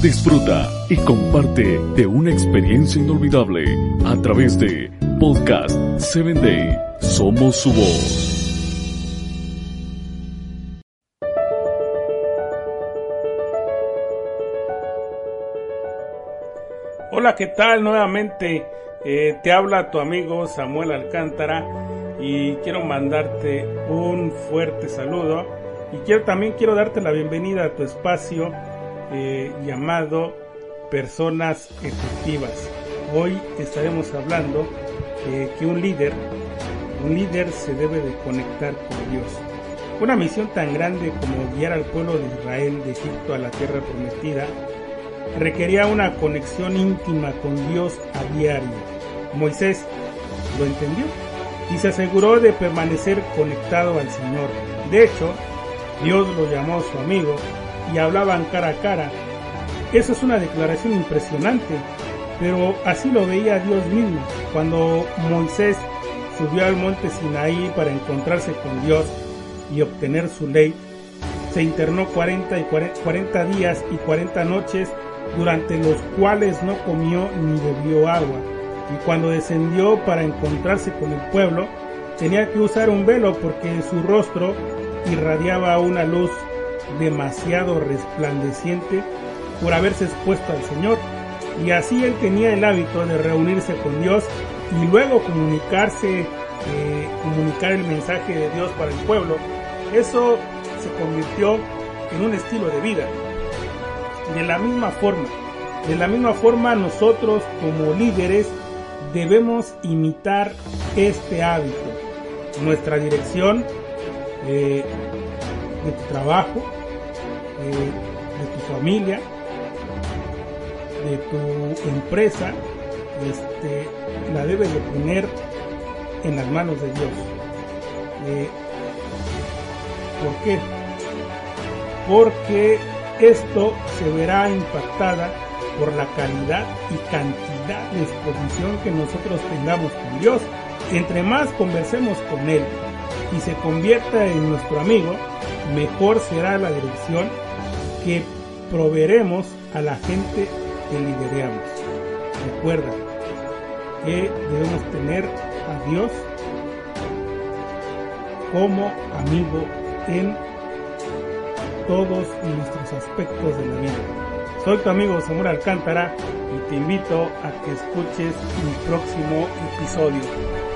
Disfruta y comparte de una experiencia inolvidable a través de Podcast 7 Day. Somos su voz. Hola, ¿qué tal? Nuevamente eh, te habla tu amigo Samuel Alcántara y quiero mandarte un fuerte saludo y quiero también quiero darte la bienvenida a tu espacio eh, llamado Personas Efectivas. Hoy estaremos hablando eh, que un líder, un líder se debe de conectar con Dios. Una misión tan grande como guiar al pueblo de Israel de Egipto a la tierra prometida requería una conexión íntima con Dios a diario. Moisés lo entendió y se aseguró de permanecer conectado al Señor. De hecho, Dios lo llamó su amigo y hablaban cara a cara. Eso es una declaración impresionante, pero así lo veía Dios mismo cuando Moisés subió al monte Sinaí para encontrarse con Dios y obtener su ley. Se internó 40, y 40 días y 40 noches durante los cuales no comió ni bebió agua. Y cuando descendió para encontrarse con el pueblo, tenía que usar un velo porque su rostro irradiaba una luz demasiado resplandeciente por haberse expuesto al Señor. Y así él tenía el hábito de reunirse con Dios y luego comunicarse, eh, comunicar el mensaje de Dios para el pueblo. Eso se convirtió en un estilo de vida. De la misma forma, de la misma forma nosotros como líderes debemos imitar este hábito. Nuestra dirección eh, de trabajo, de tu familia, de tu empresa, este, la debes de poner en las manos de Dios. Eh, ¿Por qué? Porque esto se verá impactada por la calidad y cantidad de exposición que nosotros tengamos con Dios. Entre más conversemos con Él y se convierta en nuestro amigo, mejor será la dirección que proveeremos a la gente que lideramos. Recuerda que debemos tener a Dios como amigo en todos nuestros aspectos de la vida. Soy tu amigo Samuel Alcántara y te invito a que escuches mi próximo episodio.